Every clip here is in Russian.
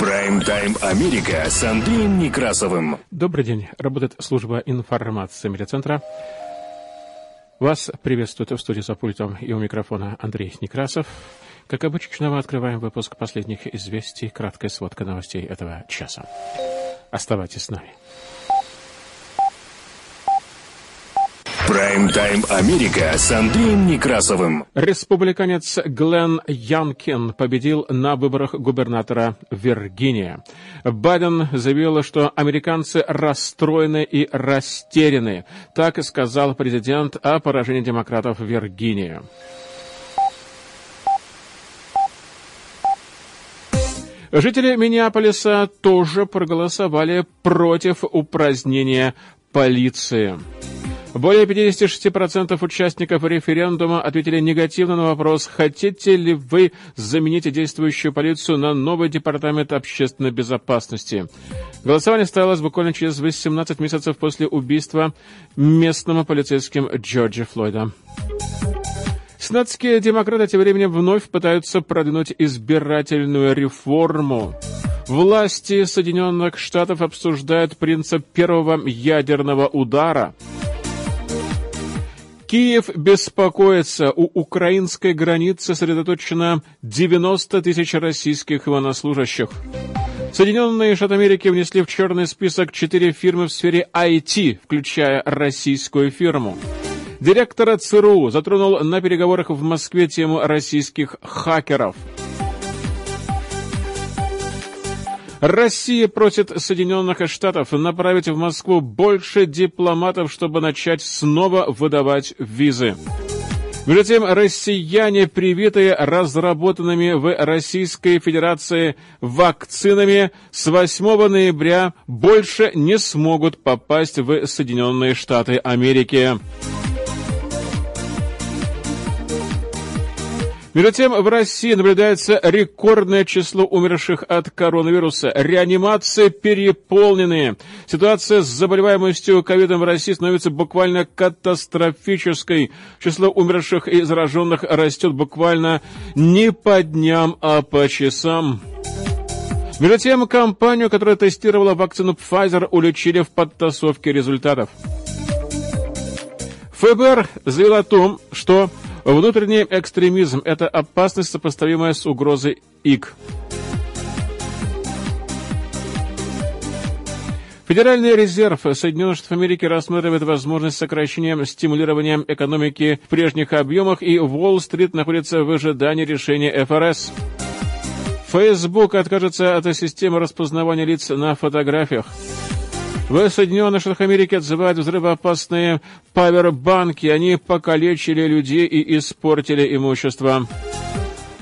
Прайм-тайм Америка с Андреем Некрасовым. Добрый день. Работает служба информации медиацентра. Вас приветствует в студии за пультом и у микрофона Андрей Некрасов. Как обычно, мы открываем выпуск последних известий, краткая сводка новостей этого часа. Оставайтесь с нами. Прайм-тайм Америка с Андреем Некрасовым. Республиканец Глен Янкин победил на выборах губернатора Виргиния. Байден заявил, что американцы расстроены и растеряны. Так сказал президент о поражении демократов Виргинии. Жители Миннеаполиса тоже проголосовали против упразднения полиции. Более 56% участников референдума ответили негативно на вопрос, хотите ли вы заменить действующую полицию на новый департамент общественной безопасности. Голосование состоялось буквально через 18 месяцев после убийства местным полицейским Джорджа Флойда. Сенатские демократы тем временем вновь пытаются продвинуть избирательную реформу. Власти Соединенных Штатов обсуждают принцип первого ядерного удара – Киев беспокоится. У украинской границы сосредоточено 90 тысяч российских военнослужащих. Соединенные Штаты Америки внесли в черный список четыре фирмы в сфере IT, включая российскую фирму. Директора ЦРУ затронул на переговорах в Москве тему российских хакеров – Россия просит Соединенных Штатов направить в Москву больше дипломатов, чтобы начать снова выдавать визы. Между тем, россияне, привитые разработанными в Российской Федерации вакцинами, с 8 ноября больше не смогут попасть в Соединенные Штаты Америки. Между тем, в России наблюдается рекордное число умерших от коронавируса. Реанимации переполнены. Ситуация с заболеваемостью ковидом в России становится буквально катастрофической. Число умерших и зараженных растет буквально не по дням, а по часам. Между тем, компанию, которая тестировала вакцину Pfizer, уличили в подтасовке результатов. ФБР заявил о том, что Внутренний экстремизм – это опасность, сопоставимая с угрозой ИК. Федеральный резерв Соединенных Штатов Америки рассматривает возможность сокращения стимулирования экономики в прежних объемах, и Уолл-стрит находится в ожидании решения ФРС. Facebook откажется от системы распознавания лиц на фотографиях. В Соединенных Штатах Америки отзывают взрывоопасные павербанки. Они покалечили людей и испортили имущество.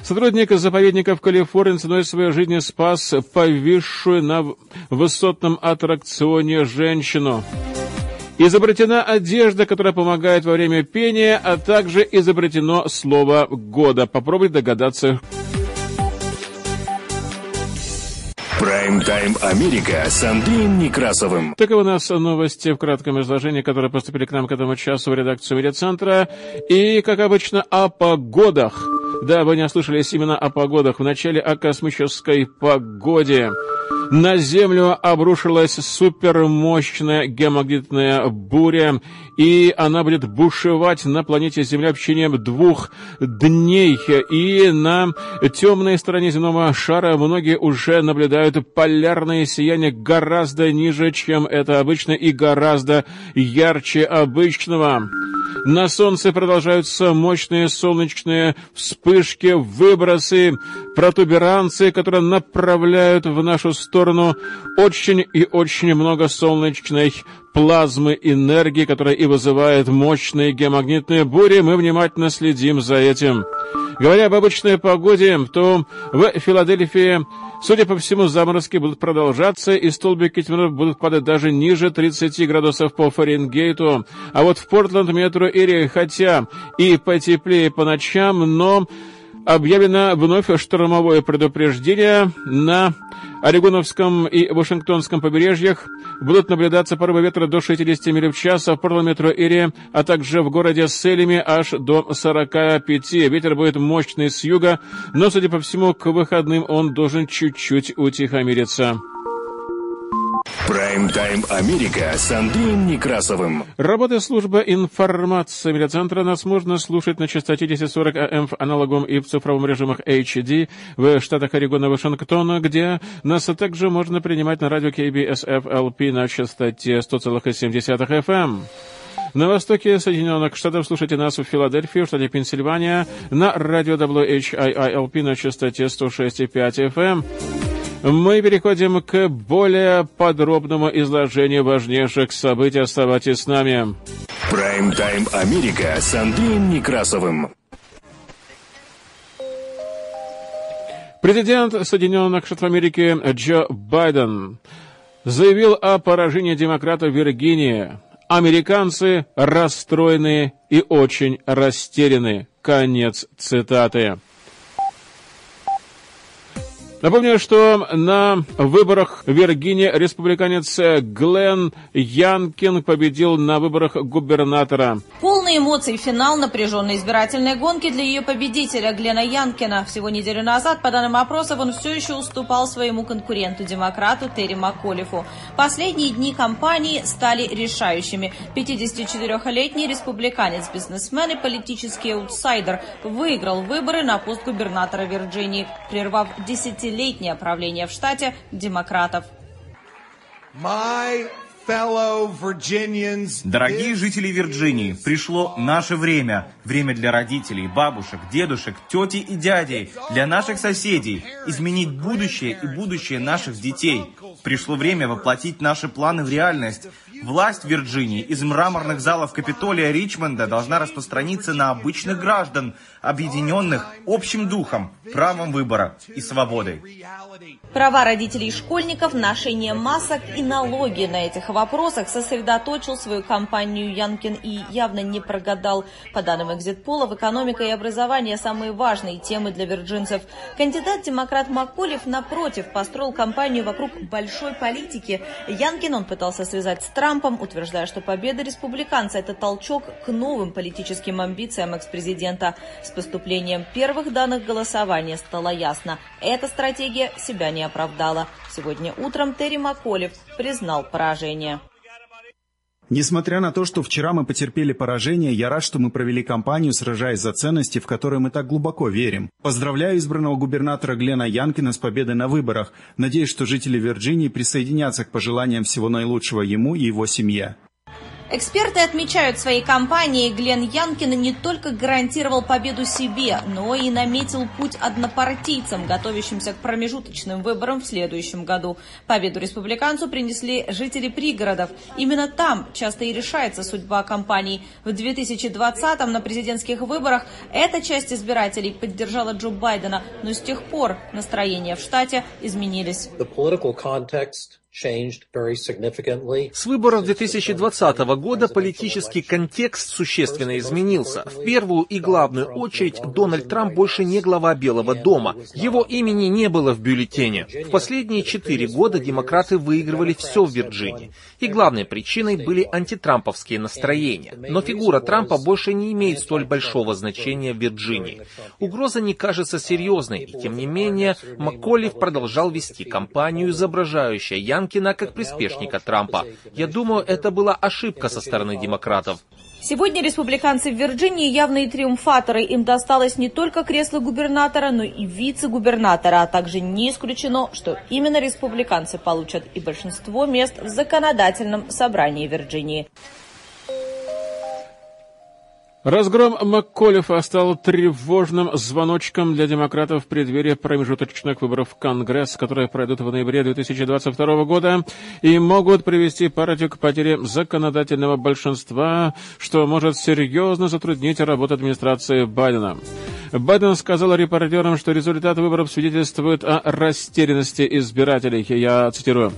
Сотрудник заповедника в Калифорнии ценой своей жизни спас повисшую на высотном аттракционе женщину. Изобретена одежда, которая помогает во время пения, а также изобретено слово года. Попробуй догадаться, Прайм-тайм Америка с Андреем Некрасовым. Таковы у нас новости в кратком изложении, которые поступили к нам к этому часу в редакцию медиацентра. И, как обычно, о погодах. Да, вы не ослышались именно о погодах. Вначале о космической погоде. На Землю обрушилась супермощная геомагнитная буря, и она будет бушевать на планете Земля в течение двух дней. И на темной стороне земного шара многие уже наблюдают полярное сияние гораздо ниже, чем это обычно, и гораздо ярче обычного. На Солнце продолжаются мощные солнечные вспышки, выбросы, протуберанцы, которые направляют в нашу сторону очень и очень много солнечной плазмы энергии, которая и вызывает мощные геомагнитные бури. Мы внимательно следим за этим. Говоря об обычной погоде, то в Филадельфии, судя по всему, заморозки будут продолжаться, и столбики тьмы будут падать даже ниже 30 градусов по Фаренгейту. А вот в Портленд метро Эри, хотя и потеплее по ночам, но объявлено вновь штормовое предупреждение на Орегоновском и Вашингтонском побережьях будут наблюдаться порывы ветра до 60 миль в час, в Порт-Метро-Эре, а также в городе Селеми аж до 45. Ветер будет мощный с юга, но, судя по всему, к выходным он должен чуть-чуть утихомириться. Прайм-тайм Америка с Андреем Некрасовым. Работа службы информации медиацентра нас можно слушать на частоте 1040 АМ в аналоговом и в цифровом режимах HD в штатах Орегона Вашингтона, где нас также можно принимать на радио KBSF-LP на частоте 100,7 FM. На востоке Соединенных Штатов слушайте нас в Филадельфии, в штате Пенсильвания, на радио WHIILP на частоте 106,5 FM мы переходим к более подробному изложению важнейших событий. Оставайтесь с нами. Прайм-тайм Америка с Андреем Некрасовым. Президент Соединенных Штатов Америки Джо Байден заявил о поражении демократов в Виргинии. Американцы расстроены и очень растеряны. Конец цитаты. Напомню, что на выборах в Виргинии республиканец Глен Янкин победил на выборах губернатора. Полные эмоций финал напряженной избирательной гонки для ее победителя Глена Янкина. Всего неделю назад, по данным опросов, он все еще уступал своему конкуренту-демократу Терри Макколифу. Последние дни кампании стали решающими. 54-летний республиканец, бизнесмен и политический аутсайдер выиграл выборы на пост губернатора Вирджинии, прервав десятилетие десятилетнее правление в штате демократов. Дорогие жители Вирджинии, пришло наше время. Время для родителей, бабушек, дедушек, тети и дядей, для наших соседей. Изменить будущее и будущее наших детей. Пришло время воплотить наши планы в реальность. Власть Вирджинии из мраморных залов Капитолия Ричмонда должна распространиться на обычных граждан, объединенных общим духом, правом выбора и свободой. Права родителей и школьников, ношение масок и налоги на этих вопросах сосредоточил свою кампанию Янкин и явно не прогадал. По данным экзитполов, экономика и образование – самые важные темы для вирджинцев. Кандидат-демократ Макколев, напротив, построил кампанию вокруг большой политики. Янкин он пытался связать с Трампом, утверждая, что победа республиканца – это толчок к новым политическим амбициям экс-президента. С поступлением первых данных голосования стало ясно – эта стратегия себя не оправдала. Сегодня утром Терри Макколев признал поражение. Несмотря на то, что вчера мы потерпели поражение, я рад, что мы провели кампанию, сражаясь за ценности, в которые мы так глубоко верим. Поздравляю избранного губернатора Глена Янкина с победой на выборах. Надеюсь, что жители Вирджинии присоединятся к пожеланиям всего наилучшего ему и его семье. Эксперты отмечают своей кампании, Глен Янкин не только гарантировал победу себе, но и наметил путь однопартийцам, готовящимся к промежуточным выборам в следующем году. Победу республиканцу принесли жители пригородов. Именно там часто и решается судьба кампаний. В 2020-м на президентских выборах эта часть избирателей поддержала Джо Байдена, но с тех пор настроения в штате изменились. С выборов 2020 года политический контекст существенно изменился. В первую и главную очередь Дональд Трамп больше не глава Белого дома. Его имени не было в бюллетене. В последние четыре года демократы выигрывали все в Вирджинии. И главной причиной были антитрамповские настроения. Но фигура Трампа больше не имеет столь большого значения в Вирджинии. Угроза не кажется серьезной, и тем не менее Макколев продолжал вести кампанию, изображающую Янг Янкина как приспешника Трампа. Я думаю, это была ошибка со стороны демократов. Сегодня республиканцы в Вирджинии явные триумфаторы. Им досталось не только кресло губернатора, но и вице-губернатора, а также не исключено, что именно республиканцы получат и большинство мест в законодательном собрании Вирджинии. Разгром МакКоллифа стал тревожным звоночком для демократов в преддверии промежуточных выборов в Конгресс, которые пройдут в ноябре 2022 года и могут привести партию к потере законодательного большинства, что может серьезно затруднить работу администрации Байдена. Байден сказал репортерам, что результаты выборов свидетельствуют о растерянности избирателей. Я цитирую.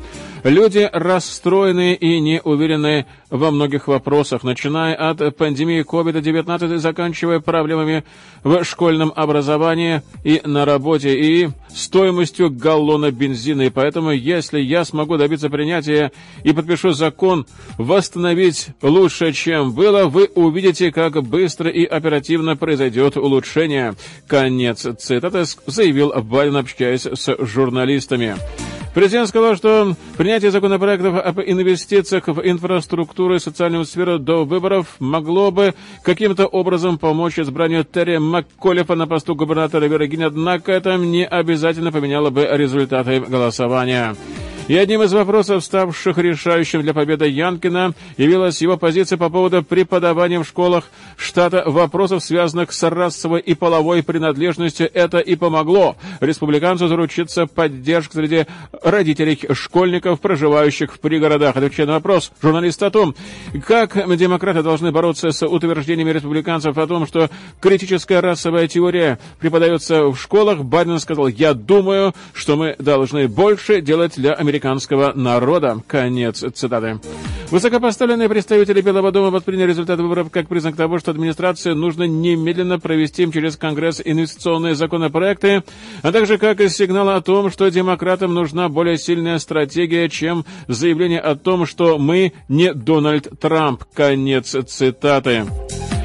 Люди расстроены и не уверены во многих вопросах, начиная от пандемии COVID-19 COVID-19 и заканчивая проблемами в школьном образовании и на работе, и стоимостью галлона бензина. И поэтому, если я смогу добиться принятия и подпишу закон восстановить лучше, чем было, вы увидите, как быстро и оперативно произойдет улучшение. Конец цитаты заявил Байден, общаясь с журналистами. Президент сказал, что принятие законопроектов об инвестициях в инфраструктуру и социальную сферу до выборов могло бы каким-то образом помочь избранию Терри МакКоллифа на посту губернатора Виргинии, однако это не обязательно поменяло бы результаты голосования. И одним из вопросов, ставших решающим для победы Янкина, явилась его позиция по поводу преподавания в школах штата вопросов, связанных с расовой и половой принадлежностью. Это и помогло республиканцу заручиться поддержкой среди родителей школьников, проживающих в пригородах. Отвечая на вопрос журналиста о том, как демократы должны бороться с утверждениями республиканцев о том, что критическая расовая теория преподается в школах, Байден сказал, я думаю, что мы должны больше делать для американцев американского народа. Конец цитаты. Высокопоставленные представители Белого дома восприняли результаты выборов как признак того, что администрации нужно немедленно провести через Конгресс инвестиционные законопроекты, а также как и сигнал о том, что демократам нужна более сильная стратегия, чем заявление о том, что мы не Дональд Трамп. Конец цитаты.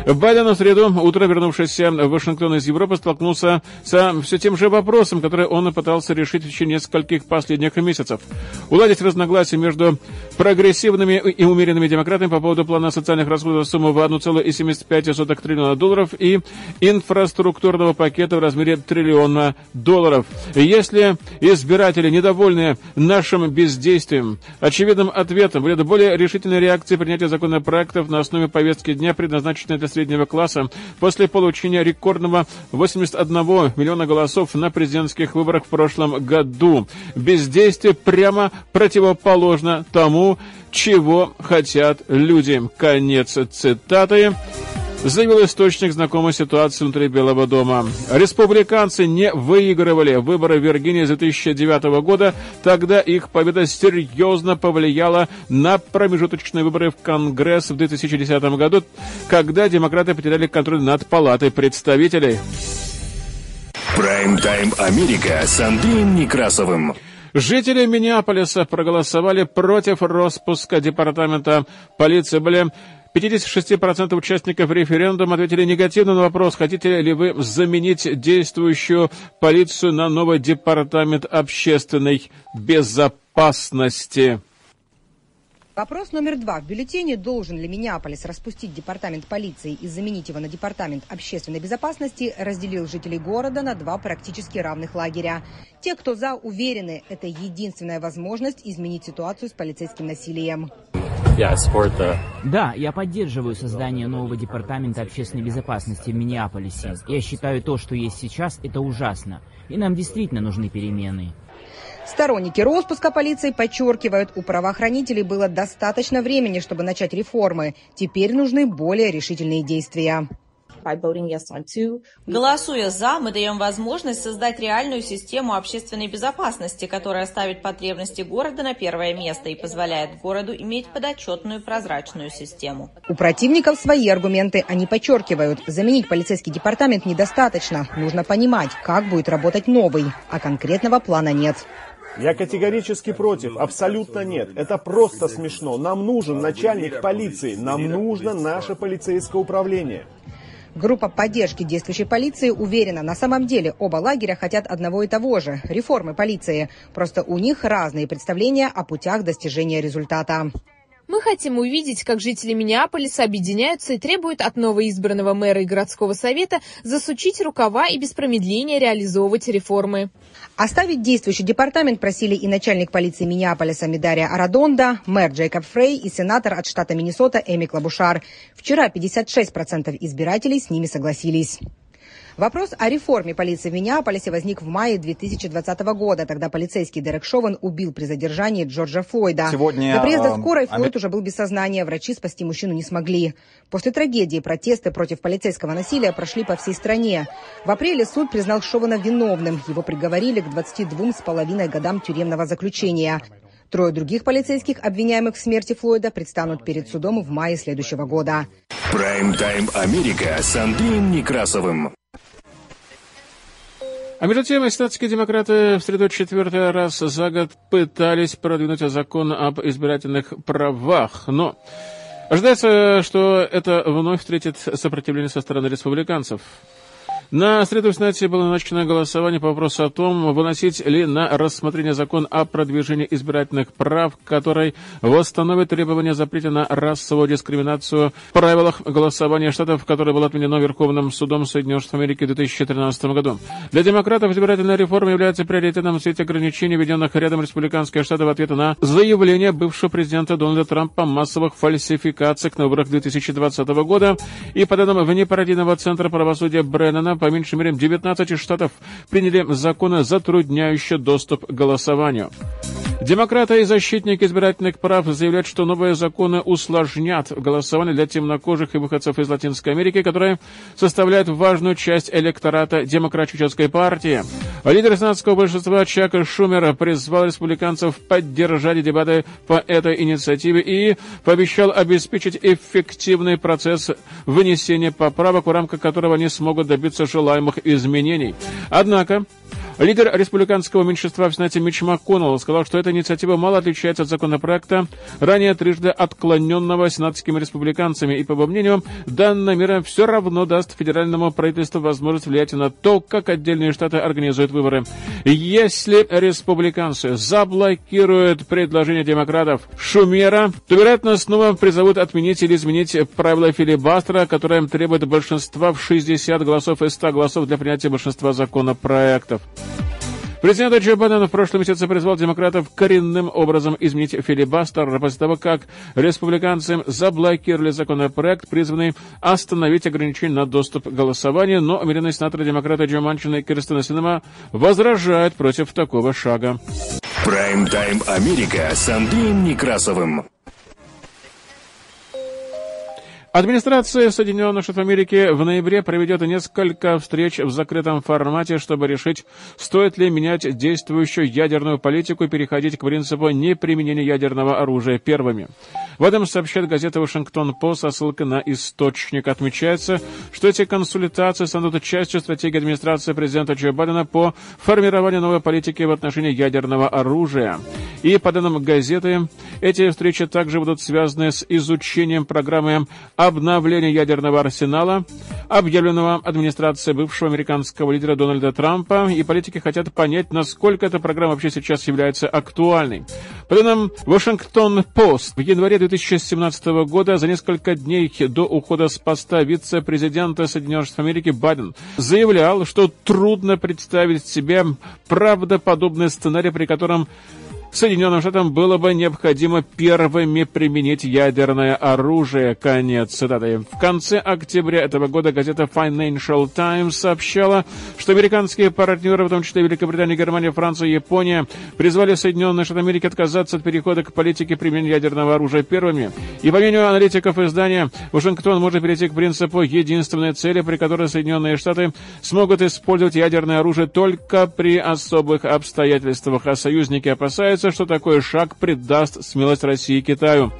Байден в среду утро, вернувшийся в Вашингтон из Европы, столкнулся со все тем же вопросом, который он пытался решить в течение нескольких последних месяцев. Уладить разногласия между прогрессивными и умеренными демократами по поводу плана социальных расходов в сумму в 1,75 триллиона долларов и инфраструктурного пакета в размере триллиона долларов. Если избиратели недовольны нашим бездействием, очевидным ответом будет более решительная реакция принятия законопроектов на основе повестки дня, предназначенной для среднего класса после получения рекордного 81 миллиона голосов на президентских выборах в прошлом году. Бездействие прямо противоположно тому, чего хотят люди. Конец цитаты заявил источник знакомой ситуации внутри Белого дома. Республиканцы не выигрывали выборы в Виргинии с 2009 года, тогда их победа серьезно повлияла на промежуточные выборы в Конгресс в 2010 году, когда демократы потеряли контроль над Палатой представителей. Прайм-тайм Америка с Андреем Некрасовым. Жители Миннеаполиса проголосовали против распуска департамента полиции. Были 56% участников референдума ответили негативно на вопрос, хотите ли вы заменить действующую полицию на новый департамент общественной безопасности. Вопрос номер два. В бюллетене должен ли Миннеаполис распустить департамент полиции и заменить его на департамент общественной безопасности, разделил жителей города на два практически равных лагеря. Те, кто за, уверены, это единственная возможность изменить ситуацию с полицейским насилием. Да, я поддерживаю создание нового департамента общественной безопасности в Миннеаполисе. Я считаю то, что есть сейчас, это ужасно. И нам действительно нужны перемены. Сторонники распуска полиции подчеркивают, у правоохранителей было достаточно времени, чтобы начать реформы. Теперь нужны более решительные действия. Голосуя «за», мы даем возможность создать реальную систему общественной безопасности, которая ставит потребности города на первое место и позволяет городу иметь подотчетную прозрачную систему. У противников свои аргументы. Они подчеркивают, заменить полицейский департамент недостаточно. Нужно понимать, как будет работать новый, а конкретного плана нет. Я категорически против, абсолютно нет. Это просто смешно. Нам нужен начальник полиции, нам нужно наше полицейское управление. Группа поддержки действующей полиции уверена, на самом деле оба лагеря хотят одного и того же – реформы полиции. Просто у них разные представления о путях достижения результата. Мы хотим увидеть, как жители Миннеаполиса объединяются и требуют от новоизбранного мэра и городского совета засучить рукава и без промедления реализовывать реформы. Оставить действующий департамент просили и начальник полиции Миннеаполиса Медария Арадонда, мэр Джейкоб Фрей и сенатор от штата Миннесота Эми Клабушар. Вчера 56% избирателей с ними согласились. Вопрос о реформе полиции в Миннеаполисе возник в мае 2020 года. Тогда полицейский Дерек Шован убил при задержании Джорджа Флойда. Сегодня, До приезда э, скорой Флойд уже был без сознания. Врачи спасти мужчину не смогли. После трагедии протесты против полицейского насилия прошли по всей стране. В апреле суд признал Шована виновным. Его приговорили к 22 с половиной годам тюремного заключения. Трое других полицейских, обвиняемых в смерти Флойда, предстанут перед судом в мае следующего года. Прайм-тайм Америка с Андреем Некрасовым. А между тем, эстатские демократы в среду четвертый раз за год пытались продвинуть закон об избирательных правах, но ожидается, что это вновь встретит сопротивление со стороны республиканцев. На среду в Сенате было начато голосование по вопросу о том, выносить ли на рассмотрение закон о продвижении избирательных прав, который восстановит требования запрета на расовую дискриминацию в правилах голосования штатов, которое было отменено Верховным судом Соединенных Штатов Америки в 2013 году. Для демократов избирательная реформа является приоритетом в свете ограничений, введенных рядом республиканских штатов в ответ на заявление бывшего президента Дональда Трампа о массовых фальсификациях на выборах 2020 года и по данным Внепартийного центра правосудия Бреннана по меньшей мере 19 штатов приняли законы, затрудняющие доступ к голосованию. Демократы и защитники избирательных прав заявляют, что новые законы усложнят голосование для темнокожих и выходцев из Латинской Америки, которые составляют важную часть электората Демократической партии. Лидер сенатского большинства Чак Шумер призвал республиканцев поддержать дебаты по этой инициативе и пообещал обеспечить эффективный процесс вынесения поправок, в рамках которого они смогут добиться желаемых изменений. Однако, Лидер республиканского меньшинства в Сенате Митч МакКоннелл сказал, что эта инициатива мало отличается от законопроекта, ранее трижды отклоненного сенатскими республиканцами, и, по его мнению, данная мера все равно даст федеральному правительству возможность влиять на то, как отдельные штаты организуют выборы. Если республиканцы заблокируют предложение демократов Шумера, то, вероятно, снова призовут отменить или изменить правила филибастера, которое требует большинства в 60 голосов из 100 голосов для принятия большинства законопроектов. Президент Джо Байден в прошлом месяце призвал демократов коренным образом изменить филибастер после того, как республиканцы заблокировали законопроект, призванный остановить ограничения на доступ к голосованию, но умеренные сенаторы демократа Джо Манчин и Кирстена Синема возражают против такого шага. Прайм-тайм Америка с Андреем Некрасовым. Администрация Соединенных Штатов Америки в ноябре проведет несколько встреч в закрытом формате, чтобы решить, стоит ли менять действующую ядерную политику и переходить к принципу неприменения ядерного оружия первыми. В этом сообщает газета «Вашингтон-Пост» со ссылкой на источник. Отмечается, что эти консультации станут частью стратегии администрации президента Джо Байдена по формированию новой политики в отношении ядерного оружия. И, по данным газеты, эти встречи также будут связаны с изучением программы обновления ядерного арсенала, объявленного администрацией бывшего американского лидера Дональда Трампа, и политики хотят понять, насколько эта программа вообще сейчас является актуальной. По данным Вашингтон-Пост, в январе 2017 года, за несколько дней до ухода с поста вице-президента Соединенных Штатов Америки Байден заявлял, что трудно представить себе правдоподобный сценарий, при котором Соединенным Штатам было бы необходимо первыми применить ядерное оружие. Конец цитаты. В конце октября этого года газета Financial Times сообщала, что американские партнеры, в том числе Великобритания, Германия, Франция и Япония, призвали Соединенные Штаты Америки отказаться от перехода к политике применения ядерного оружия первыми. И по мнению аналитиков издания, Вашингтон может перейти к принципу единственной цели, при которой Соединенные Штаты смогут использовать ядерное оружие только при особых обстоятельствах, а союзники опасаются, надеется, что такой шаг придаст смелость России Китаю.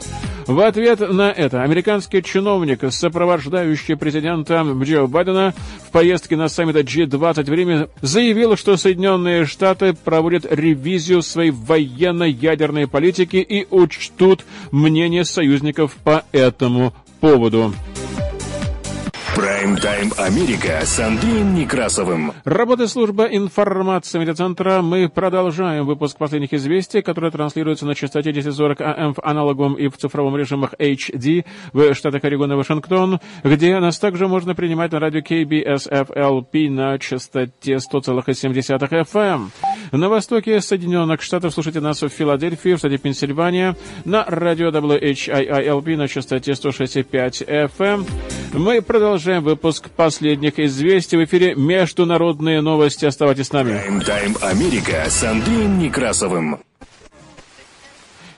В ответ на это американский чиновник, сопровождающий президента Джо Байдена в поездке на саммит G20 в Риме, заявил, что Соединенные Штаты проводят ревизию своей военно-ядерной политики и учтут мнение союзников по этому поводу. Прайм-тайм Америка с Андреем Некрасовым. Работа служба информации медиацентра. Мы продолжаем выпуск последних известий, которые транслируются на частоте 1040 АМ в аналоговом и в цифровом режимах HD в штатах Орегон и Вашингтон, где нас также можно принимать на радио KBSFLP на частоте 100,7 FM. На востоке Соединенных Штатов слушайте нас в Филадельфии, в штате Пенсильвания, на радио WHIILP на частоте 106,5 FM. Мы продолжаем выпуск последних известий в эфире «Международные новости». Оставайтесь с нами. Прайм-тайм Америка с Андреем Некрасовым.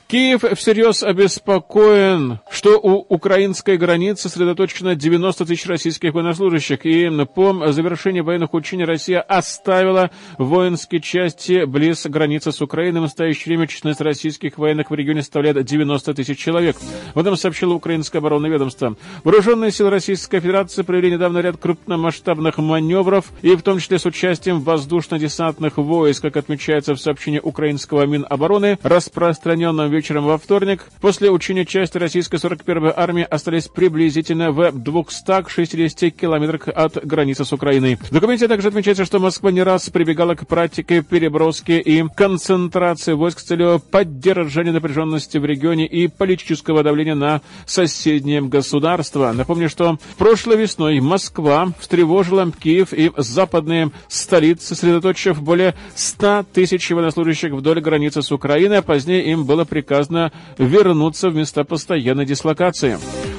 Киев всерьез обеспокоен, что у украинской границы сосредоточено 90 тысяч российских военнослужащих, и по завершении военных учений Россия оставила воинские части близ границы с Украиной. В настоящее время численность российских военных в регионе составляет 90 тысяч человек. В этом сообщило украинское оборонное ведомство. Вооруженные силы Российской Федерации провели недавно ряд крупномасштабных маневров, и в том числе с участием воздушно-десантных войск, как отмечается в сообщении украинского Минобороны, распространенном вечером во вторник. После учения части российской 41-й армии остались приблизительно в 260 километрах от границы с Украиной. В документе также отмечается, что Москва не раз прибегала к практике переброски и концентрации войск с целью поддержания напряженности в регионе и политического давления на соседние государства. Напомню, что прошлой весной Москва встревожила Киев и западные столицы, сосредоточив более 100 тысяч военнослужащих вдоль границы с Украиной, а позднее им было приказано приказано вернуться в места постоянной дислокации.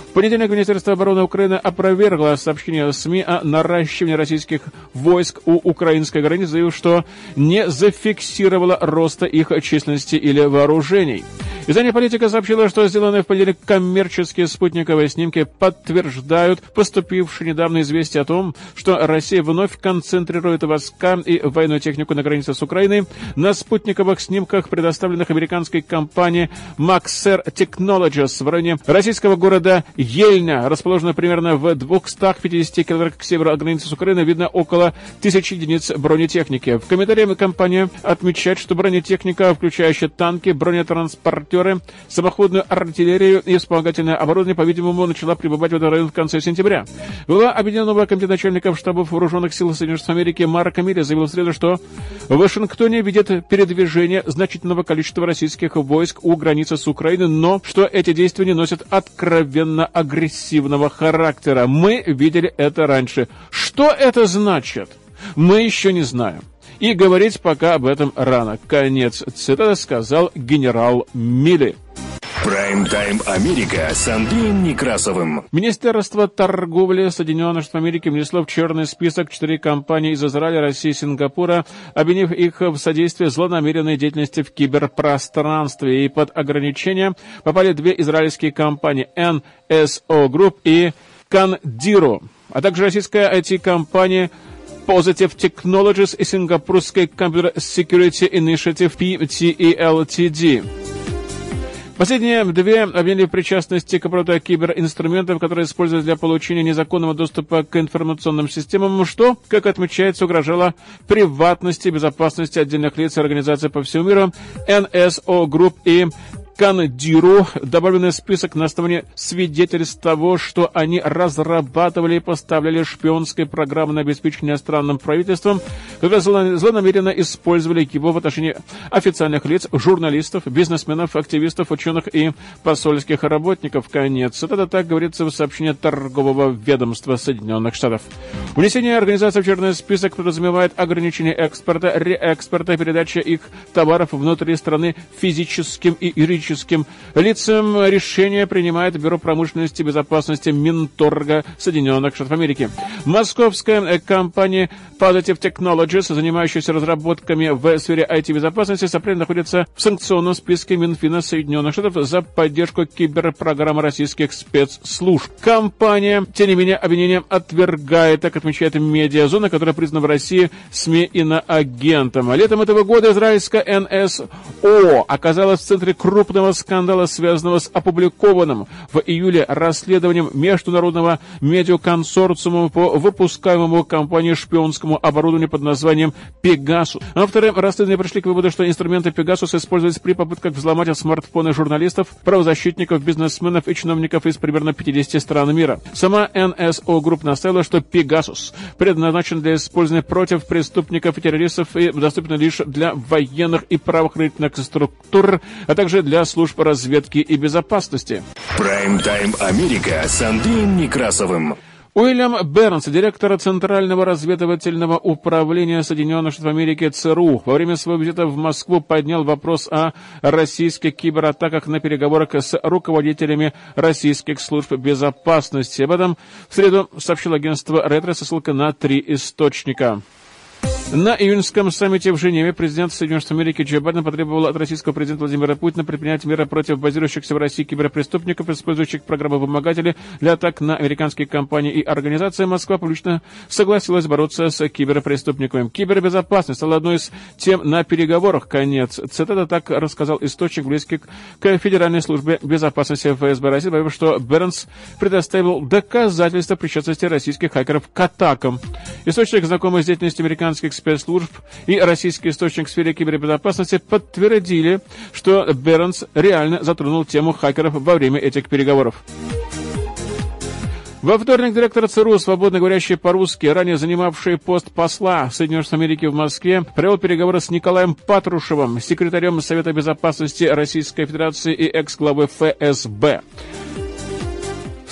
В понедельник Министерство обороны Украины опровергло сообщение СМИ о наращивании российских войск у украинской границы, заявив, что не зафиксировало роста их численности или вооружений. Издание «Политика» сообщило, что сделанные в понедельник коммерческие спутниковые снимки подтверждают поступившее недавно известие о том, что Россия вновь концентрирует войска и военную технику на границе с Украиной. На спутниковых снимках, предоставленных американской компанией Maxer Technologies в районе российского города Ельня, расположенного примерно в 250 километрах к северу от границы с Украиной, видно около тысячи единиц бронетехники. В комментариях компания отмечает, что бронетехника, включающая танки, бронетранспортеры, самоходную артиллерию и вспомогательное оборудование, по-видимому, начала прибывать в этот район в конце сентября. Была объединенного комитета начальников штабов вооруженных сил Соединенных Штатов Америки Марк Милли заявил в среду, что в Вашингтоне видят передвижение значительного количества российских войск у границы с Украиной, но что эти действия не носят откровенно агрессивного характера. Мы видели это раньше. Что это значит? Мы еще не знаем. И говорить пока об этом рано. Конец цитаты сказал генерал Милли. Прайм-тайм Америка с Андреем Некрасовым. Министерство торговли Соединенных Штатов Америки внесло в черный список четыре компании из Израиля, России и Сингапура, обвинив их в содействии злонамеренной деятельности в киберпространстве. И под ограничения попали две израильские компании NSO Group и Кандиро, а также российская IT-компания Positive Technologies и сингапурской Computer Security Initiative PTE Последние две обвинили в причастности к обороту киберинструментов, которые используют для получения незаконного доступа к информационным системам, что, как отмечается, угрожало приватности и безопасности отдельных лиц и организаций по всему миру, NSO Group и Кандиру добавленный список на основании свидетельств того, что они разрабатывали и поставляли шпионские программы на обеспечение иностранным правительством, когда злонамеренно использовали его в отношении официальных лиц, журналистов, бизнесменов, активистов, ученых и посольских работников. Конец. Это так говорится в сообщении торгового ведомства Соединенных Штатов. Внесение организации в черный список подразумевает ограничение экспорта, реэкспорта, передачи их товаров внутри страны физическим и юридическим юридическим лицам решение принимает Бюро промышленности и безопасности Минторга Соединенных Штатов Америки. Московская компания Positive Technologies, занимающаяся разработками в сфере IT-безопасности, с апреля находится в санкционном списке Минфина Соединенных Штатов за поддержку киберпрограммы российских спецслужб. Компания, тем не менее, обвинением отвергает, так отмечает медиазона, которая признана в России СМИ иноагентом. Летом этого года израильская НСО оказалась в центре крупного крупного скандала, связанного с опубликованным в июле расследованием Международного медиаконсорциума по выпускаемому компании шпионскому оборудованию под названием «Pegasus». Авторы расследования пришли к выводу, что инструменты «Pegasus» использовались при попытках взломать смартфоны журналистов, правозащитников, бизнесменов и чиновников из примерно 50 стран мира. Сама NSO Group настаивала, что «Pegasus» предназначен для использования против преступников и террористов и доступен лишь для военных и правоохранительных структур, а также для служб разведки и безопасности. Прайм-тайм Америка с Андреем Некрасовым. Уильям Бернс, директор Центрального разведывательного управления Соединенных Штатов Америки ЦРУ, во время своего визита в Москву поднял вопрос о российских кибератаках на переговорах с руководителями российских служб безопасности. Об этом в среду сообщил агентство «Ретро» со ссылкой на три источника. На июньском саммите в Женеве президент Соединенных Штатов Америки Джо Байден потребовал от российского президента Владимира Путина предпринять меры против базирующихся в России киберпреступников, использующих программы вымогателей для атак на американские компании и организации. Москва публично согласилась бороться с киберпреступниками. Кибербезопасность стала одной из тем на переговорах. Конец. Цитата так рассказал источник, близкий к Федеральной службе безопасности ФСБ России, заявив, что Бернс предоставил доказательства причастности российских хакеров к атакам. Источник, знакомый с деятельностью американских спецслужб и российский источник в сфере кибербезопасности подтвердили, что Бернс реально затронул тему хакеров во время этих переговоров. Во вторник директор ЦРУ, свободно говорящий по-русски, ранее занимавший пост посла Соединенных Штатов Америки в Москве, провел переговоры с Николаем Патрушевым, секретарем Совета Безопасности Российской Федерации и экс-главой ФСБ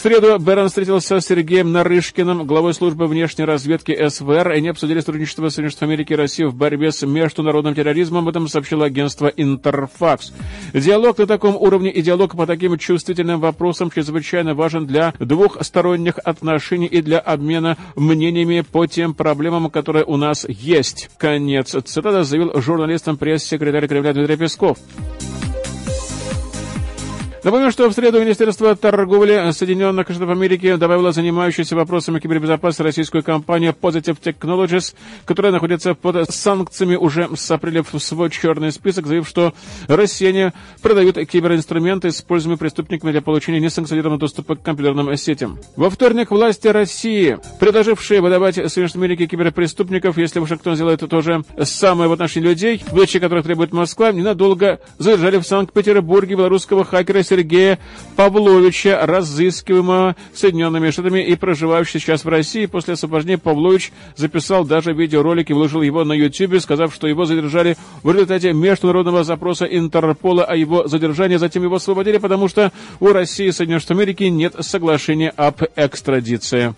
среду Берн встретился с Сергеем Нарышкиным, главой службы внешней разведки СВР, и они обсудили сотрудничество Соединенных Штатов Америки и России в борьбе с международным терроризмом, об этом сообщило агентство Интерфакс. Диалог на таком уровне и диалог по таким чувствительным вопросам чрезвычайно важен для двухсторонних отношений и для обмена мнениями по тем проблемам, которые у нас есть. Конец цитата заявил журналистам пресс-секретарь Кремля Дмитрий Песков. Напомню, что в среду Министерство торговли Соединенных Штатов Америки добавило занимающуюся вопросами кибербезопасности российскую компанию Positive Technologies, которая находится под санкциями уже с апреля в свой черный список, заявив, что россияне продают киберинструменты, используемые преступниками для получения несанкционированного доступа к компьютерным сетям. Во вторник власти России, предложившие выдавать Соединенных Америки киберпреступников, если Вашингтон сделает то же самое в отношении людей, выдачи которых требует Москва, ненадолго задержали в Санкт-Петербурге белорусского хакера Сергея Павловича, разыскиваемого Соединенными Штатами и проживающего сейчас в России. После освобождения Павлович записал даже видеоролик и выложил его на YouTube, сказав, что его задержали в результате международного запроса Интерпола о его задержании. Затем его освободили, потому что у России и Соединенных Штатов Америки нет соглашения об экстрадиции.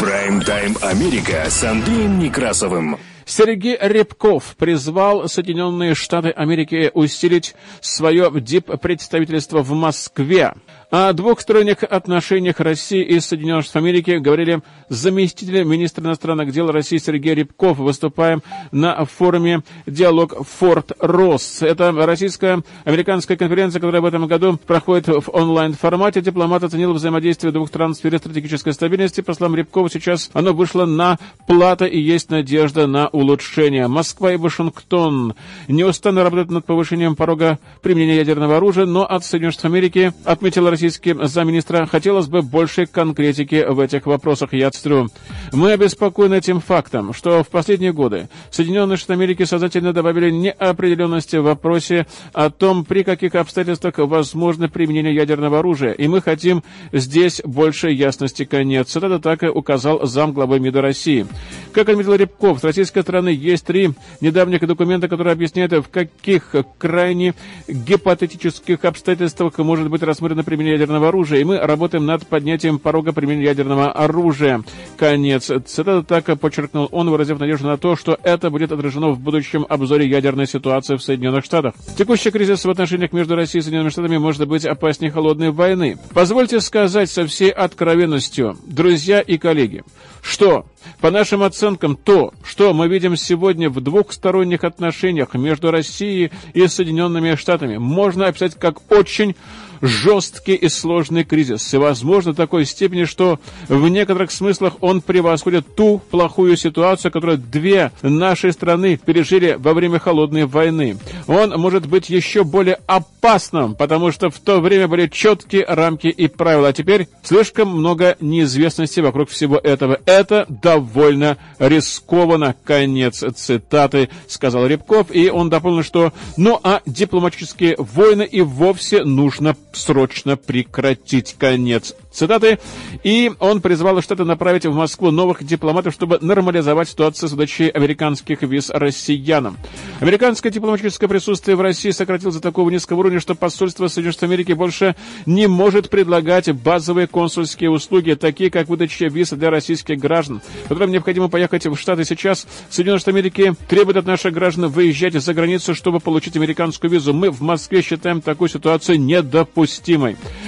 Прайм-тайм Америка с Андреем Некрасовым. Сергей Рябков призвал Соединенные Штаты Америки усилить свое дип-представительство в Москве. О двухсторонних отношениях России и Соединенных Штатов Америки говорили заместитель министра иностранных дел России Сергей Рябков, выступая на форуме «Диалог Форт Росс». Это российская американская конференция, которая в этом году проходит в онлайн-формате. Дипломат оценил взаимодействие двух стран в сфере стратегической стабильности. По словам Рябкова, сейчас оно вышло на плата и есть надежда на улучшение. Москва и Вашингтон неустанно работают над повышением порога применения ядерного оружия, но от Соединенных Штатов Америки, отметил российский замминистра, хотелось бы больше конкретики в этих вопросах. Я цитирую. Мы обеспокоены тем фактом, что в последние годы Соединенные Штаты Америки сознательно добавили неопределенности в вопросе о том, при каких обстоятельствах возможно применение ядерного оружия, и мы хотим здесь больше ясности. Конец. Это так и указал зам главы МИДа России. Как отметил Рябков, с российской стороны есть три недавних документа, которые объясняют, в каких крайне гипотетических обстоятельствах может быть рассмотрено применение ядерного оружия, и мы работаем над поднятием порога применения ядерного оружия. Конец. Цитата так подчеркнул он, выразив надежду на то, что это будет отражено в будущем обзоре ядерной ситуации в Соединенных Штатах. Текущий кризис в отношениях между Россией и Соединенными Штатами может быть опаснее холодной войны. Позвольте сказать со всей откровенностью, друзья и коллеги, что, по нашим оценкам, то, что мы видим сегодня в двухсторонних отношениях между Россией и Соединенными Штатами, можно описать как очень жесткий и сложный кризис, и, возможно, такой степени, что в некоторых смыслах он превосходит ту плохую ситуацию, которую две наши страны пережили во время Холодной войны. Он может быть еще более опасным, потому что в то время были четкие рамки и правила, а теперь слишком много неизвестности вокруг всего этого. Это довольно рискованно. Конец цитаты, сказал Рябков, и он дополнил, что ну а дипломатические войны и вовсе нужно срочно прекратить. Конец цитаты. И он призвал Штаты направить в Москву новых дипломатов, чтобы нормализовать ситуацию с выдачей американских виз россиянам. Американское дипломатическое присутствие в России сократилось до такого низкого уровня, что посольство Соединенных Штатов Америки больше не может предлагать базовые консульские услуги, такие как выдача виз для российских граждан, которым необходимо поехать в Штаты сейчас. Соединенные Штаты Америки требуют от наших граждан выезжать за границу, чтобы получить американскую визу. Мы в Москве считаем такую ситуацию недопустимой.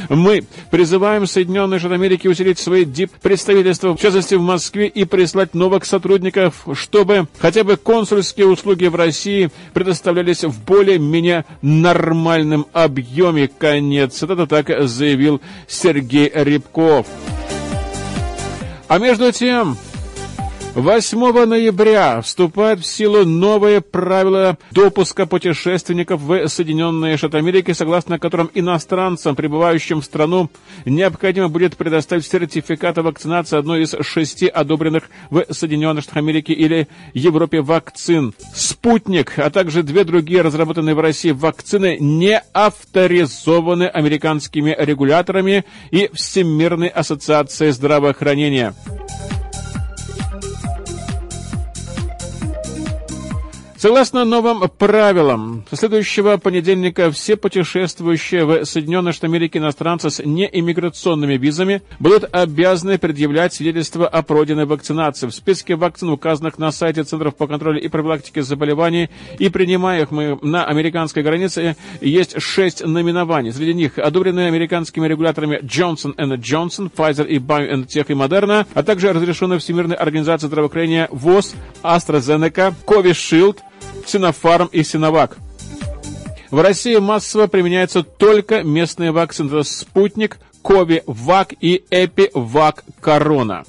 Мы призываем Соединенные Штаты Америки усилить свои дип-представительства, в частности в Москве, и прислать новых сотрудников, чтобы хотя бы консульские услуги в России предоставлялись в более-менее нормальном объеме. Конец. Это так заявил Сергей Рябков. А между тем, 8 ноября вступают в силу новые правила допуска путешественников в Соединенные Штаты Америки, согласно которым иностранцам, прибывающим в страну, необходимо будет предоставить сертификат о вакцинации одной из шести одобренных в Соединенных Штатах Америки или Европе вакцин. «Спутник», а также две другие разработанные в России вакцины не авторизованы американскими регуляторами и Всемирной ассоциацией здравоохранения. Согласно новым правилам, со следующего понедельника все путешествующие в Соединенные Штаты Америки иностранцы с неиммиграционными визами будут обязаны предъявлять свидетельство о пройденной вакцинации. В списке вакцин, указанных на сайте Центров по контролю и профилактике заболеваний и принимаемых на американской границе, есть шесть наименований. Среди них одобренные американскими регуляторами Johnson Johnson, Pfizer и BioNTech и Moderna, а также разрешенные Всемирной организацией здравоохранения ВОЗ, AstraZeneca, Covishield, Синофарм и Синовак. В России массово применяются только местные вакцины «Спутник», «Кови-Вак» и «Эпи-Вак Корона».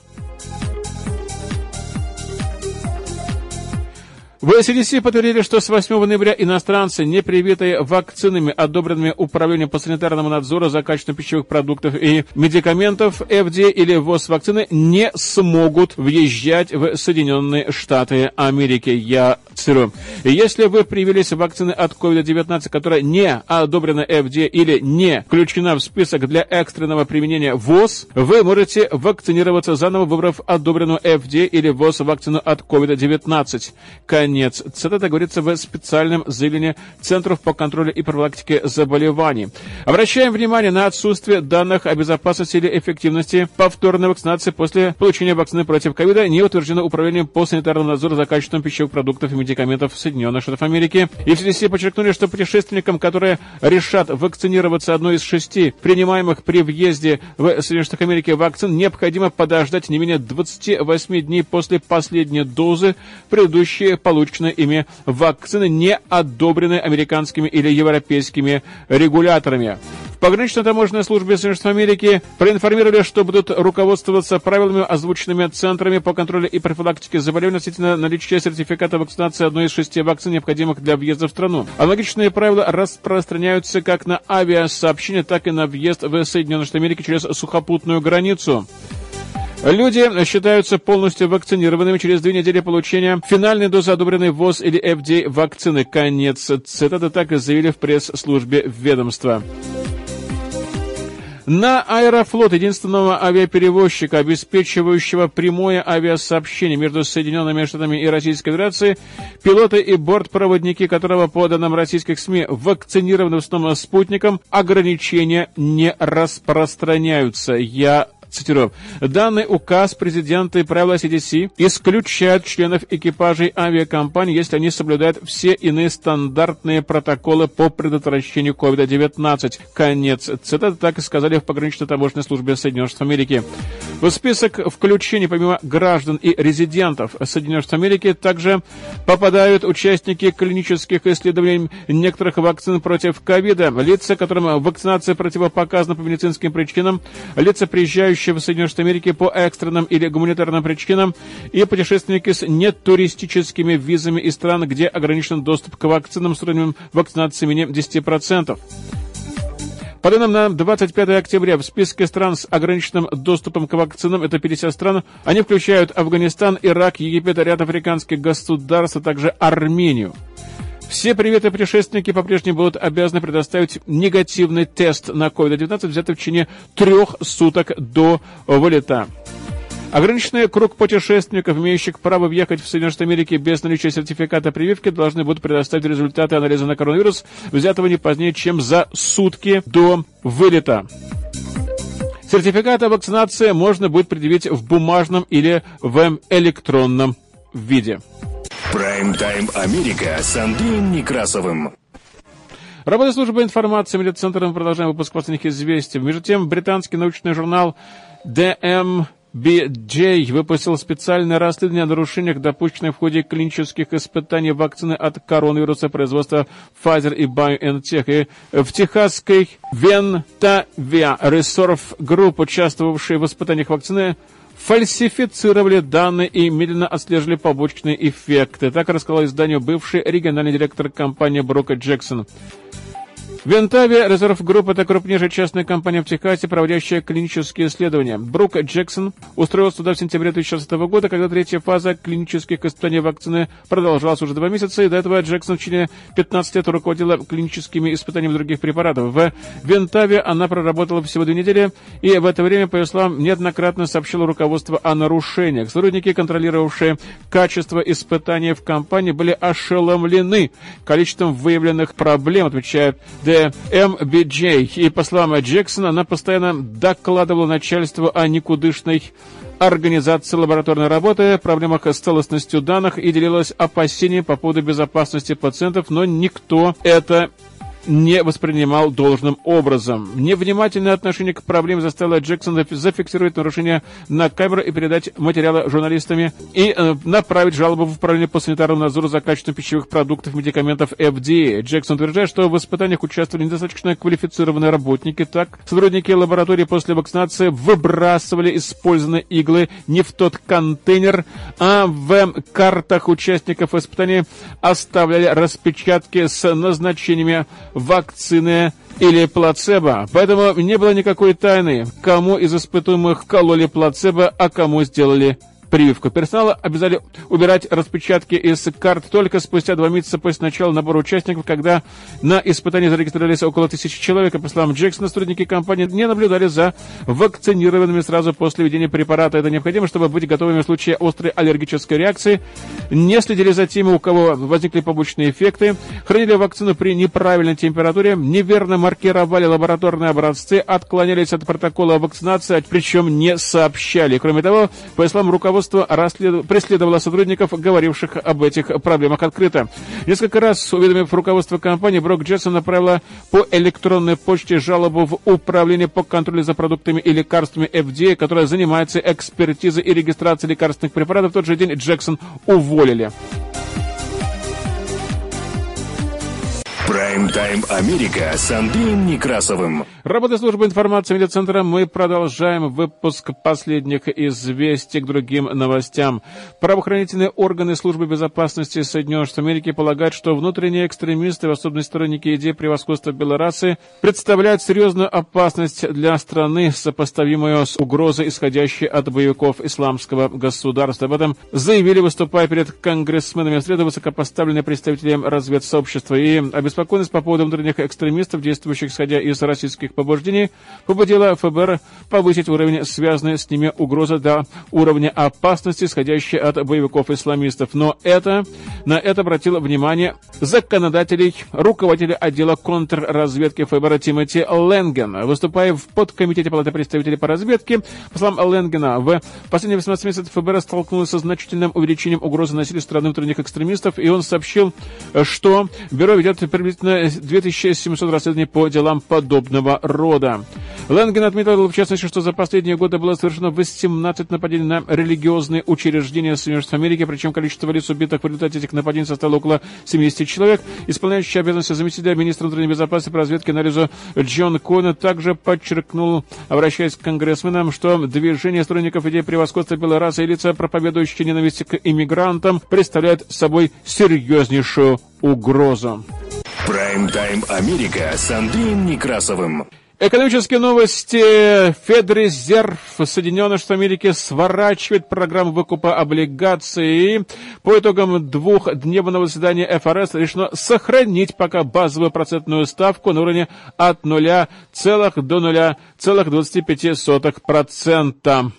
В CDC подтвердили, что с 8 ноября иностранцы, не привитые вакцинами, одобренными Управлением по санитарному надзору за качеством пищевых продуктов и медикаментов FDA или ВОЗ вакцины, не смогут въезжать в Соединенные Штаты Америки. Я цитирую. Если вы привились вакцины от COVID-19, которая не одобрена FDA или не включена в список для экстренного применения ВОЗ, вы можете вакцинироваться заново, выбрав одобренную FDA или ВОЗ вакцину от COVID-19 конец. Цитата говорится в специальном заявлении Центров по контролю и профилактике заболеваний. Обращаем внимание на отсутствие данных о безопасности или эффективности повторной вакцинации после получения вакцины против ковида, не утверждено Управлением по санитарному надзору за качеством пищевых продуктов и медикаментов Соединенных Штатов Америки. И в CDC подчеркнули, что путешественникам, которые решат вакцинироваться одной из шести принимаемых при въезде в Соединенные Штаты Америки вакцин, необходимо подождать не менее 28 дней после последней дозы предыдущие получения полученные ими вакцины, не одобрены американскими или европейскими регуляторами. В пограничной таможенной службе Соединенных Америки проинформировали, что будут руководствоваться правилами, озвученными центрами по контролю и профилактике заболеваний относительно наличия сертификата вакцинации одной из шести вакцин, необходимых для въезда в страну. Аналогичные правила распространяются как на авиасообщение, так и на въезд в Соединенные Штаты Америки через сухопутную границу. Люди считаются полностью вакцинированными через две недели получения финальной дозы одобренной ВОЗ или FDA вакцины. Конец цитаты так и заявили в пресс-службе ведомства. На Аэрофлот, единственного авиаперевозчика, обеспечивающего прямое авиасообщение между Соединенными Штатами и Российской Федерацией, пилоты и бортпроводники которого, по данным российских СМИ, вакцинированы в основном спутником, ограничения не распространяются. Я Цитирую. Данный указ президента и правила CDC исключают членов экипажей авиакомпаний, если они соблюдают все иные стандартные протоколы по предотвращению COVID-19. Конец цитаты так и сказали в пограничной таможенной службе Соединенных Штатов Америки. В список включений, помимо граждан и резидентов Соединенных Штатов Америки, также попадают участники клинических исследований некоторых вакцин против ковида, лица, которым вакцинация противопоказана по медицинским причинам, лица, приезжающие прибывающие в Соединенные Штаты Америки по экстренным или гуманитарным причинам и путешественники с нетуристическими визами из стран, где ограничен доступ к вакцинам с уровнем вакцинации менее 10%. По данным на 25 октября в списке стран с ограниченным доступом к вакцинам, это 50 стран, они включают Афганистан, Ирак, Египет, ряд африканских государств, а также Армению. Все приветы путешественники по-прежнему будут обязаны предоставить негативный тест на COVID-19, взятый в течение трех суток до вылета. Ограниченный круг путешественников, имеющих право въехать в Соединенные Штаты Америки без наличия сертификата прививки, должны будут предоставить результаты анализа на коронавирус, взятого не позднее, чем за сутки до вылета. Сертификат о вакцинации можно будет предъявить в бумажном или в электронном виде. Прайм-тайм Америка с Андреем Некрасовым. Работа службы информации медиацентра мы продолжаем выпуск последних известий. Между тем, британский научный журнал DM BJ выпустил специальное расследование о нарушениях, допущенных в ходе клинических испытаний вакцины от коронавируса производства Pfizer и BioNTech. И в техасской Ventavia Reserve Group, участвовавшие в испытаниях вакцины, фальсифицировали данные и медленно отслеживали побочные эффекты. Так рассказал изданию бывший региональный директор компании Брока Джексон. Ventavia Research Group – это крупнейшая частная компания в Техасе, проводящая клинические исследования. Брук Джексон устроилась туда в сентябре 2016 года, когда третья фаза клинических испытаний вакцины продолжалась уже два месяца, и до этого Джексон в течение 15 лет руководила клиническими испытаниями других препаратов. В Вентавии она проработала всего две недели, и в это время, по ее словам, неоднократно сообщила руководству о нарушениях. Сотрудники, контролировавшие качество испытаний в компании, были ошеломлены количеством выявленных проблем, отмечает The MBJ. И по словам Джексона, она постоянно докладывала начальству о никудышной организации лабораторной работы, проблемах с целостностью данных и делилась опасениями по поводу безопасности пациентов, но никто это не воспринимал должным образом. Невнимательное отношение к проблеме заставило Джексона зафиксировать нарушение на камеру и передать материалы журналистами и э, направить жалобу в управление по санитарному надзору за качеством пищевых продуктов и медикаментов FDA. Джексон утверждает, что в испытаниях участвовали недостаточно квалифицированные работники. Так, сотрудники лаборатории после вакцинации выбрасывали использованные иглы не в тот контейнер, а в картах участников испытаний оставляли распечатки с назначениями вакцины или плацебо. Поэтому не было никакой тайны, кому из испытуемых кололи плацебо, а кому сделали прививку. Персонала обязали убирать распечатки из карт только спустя два месяца после начала набора участников, когда на испытании зарегистрировались около тысячи человек. И, по словам Джексона, сотрудники компании не наблюдали за вакцинированными сразу после введения препарата. Это необходимо, чтобы быть готовыми в случае острой аллергической реакции. Не следили за теми, у кого возникли побочные эффекты. Хранили вакцину при неправильной температуре. Неверно маркировали лабораторные образцы. Отклонялись от протокола вакцинации, причем не сообщали. Кроме того, по словам руководства руководство расслед... преследовало сотрудников, говоривших об этих проблемах открыто. Несколько раз, уведомив руководство компании, Брок Джексон направила по электронной почте жалобу в Управление по контролю за продуктами и лекарствами FDA, которое занимается экспертизой и регистрацией лекарственных препаратов. В тот же день Джексон уволили. Прайм-тайм Америка с Андреем Некрасовым. Работа службы информации медиацентра. Мы продолжаем выпуск последних известий к другим новостям. Правоохранительные органы службы безопасности Соединенных Штатов Америки полагают, что внутренние экстремисты, в особенности сторонники идеи превосходства Белорасы, представляют серьезную опасность для страны, сопоставимую с угрозой, исходящей от боевиков исламского государства. Об этом заявили, выступая перед конгрессменами в среду высокопоставленные представители разведсообщества и обеспечили обеспокоенность по поводу внутренних экстремистов, действующих исходя из российских побуждений, побудила ФБР повысить уровень, связанный с ними угрозы до уровня опасности, исходящей от боевиков-исламистов. Но это, на это обратил внимание законодателей, руководителя отдела контрразведки ФБР Тимоти Ленген. Выступая в подкомитете Палаты представителей по разведке, по словам Ленгена, в последние 18 месяцев ФБР столкнулось со значительным увеличением угрозы насилия страны внутренних экстремистов, и он сообщил, что бюро ведет приблизительно 2700 расследований по делам подобного рода. Лэнген отметил, в частности, что за последние годы было совершено 18 нападений на религиозные учреждения Соединенных Америки, причем количество лиц убитых в результате этих нападений составило около 70 человек. Исполняющий обязанности заместителя министра внутренней безопасности по разведке анализу Джон Кон также подчеркнул, обращаясь к конгрессменам, что движение сторонников идеи превосходства белой расы и лица, проповедующие ненависть к иммигрантам, представляет собой серьезнейшую угрозу. Прайм-тайм Америка с Андреем Некрасовым. Экономические новости. Федрезерв Соединенных Штатов Америки сворачивает программу выкупа облигаций. По итогам двухдневного заседания ФРС решено сохранить пока базовую процентную ставку на уровне от 0 целых до 0,25%.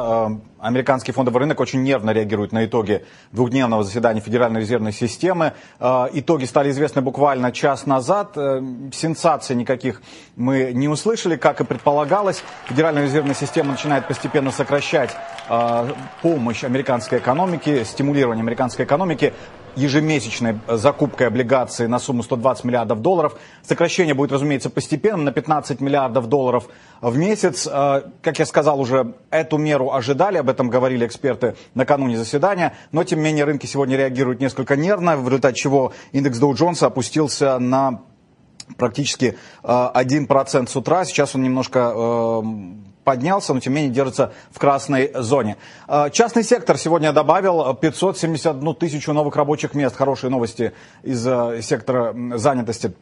А, американский фондовый рынок очень нервно реагирует на итоги двухдневного заседания Федеральной резервной системы. А, итоги стали известны буквально час назад. Э, сенсаций никаких мы не услышали. Как и предполагалось, Федеральная резервная система начинает постепенно сокращать а, помощь американской экономике, стимулирование американской экономики. Ежемесячной закупкой облигаций на сумму 120 миллиардов долларов. Сокращение будет, разумеется, постепенным на 15 миллиардов долларов в месяц. Э, как я сказал уже, эту меру ожидали, об этом говорили эксперты накануне заседания, но тем не менее рынки сегодня реагируют несколько нервно, в результате чего индекс Dow Jones опустился на практически 1% с утра. Сейчас он немножко поднялся, но тем не менее держится в красной зоне. А, частный сектор сегодня добавил 571 тысячу новых рабочих мест. Хорошие новости из э, сектора занятости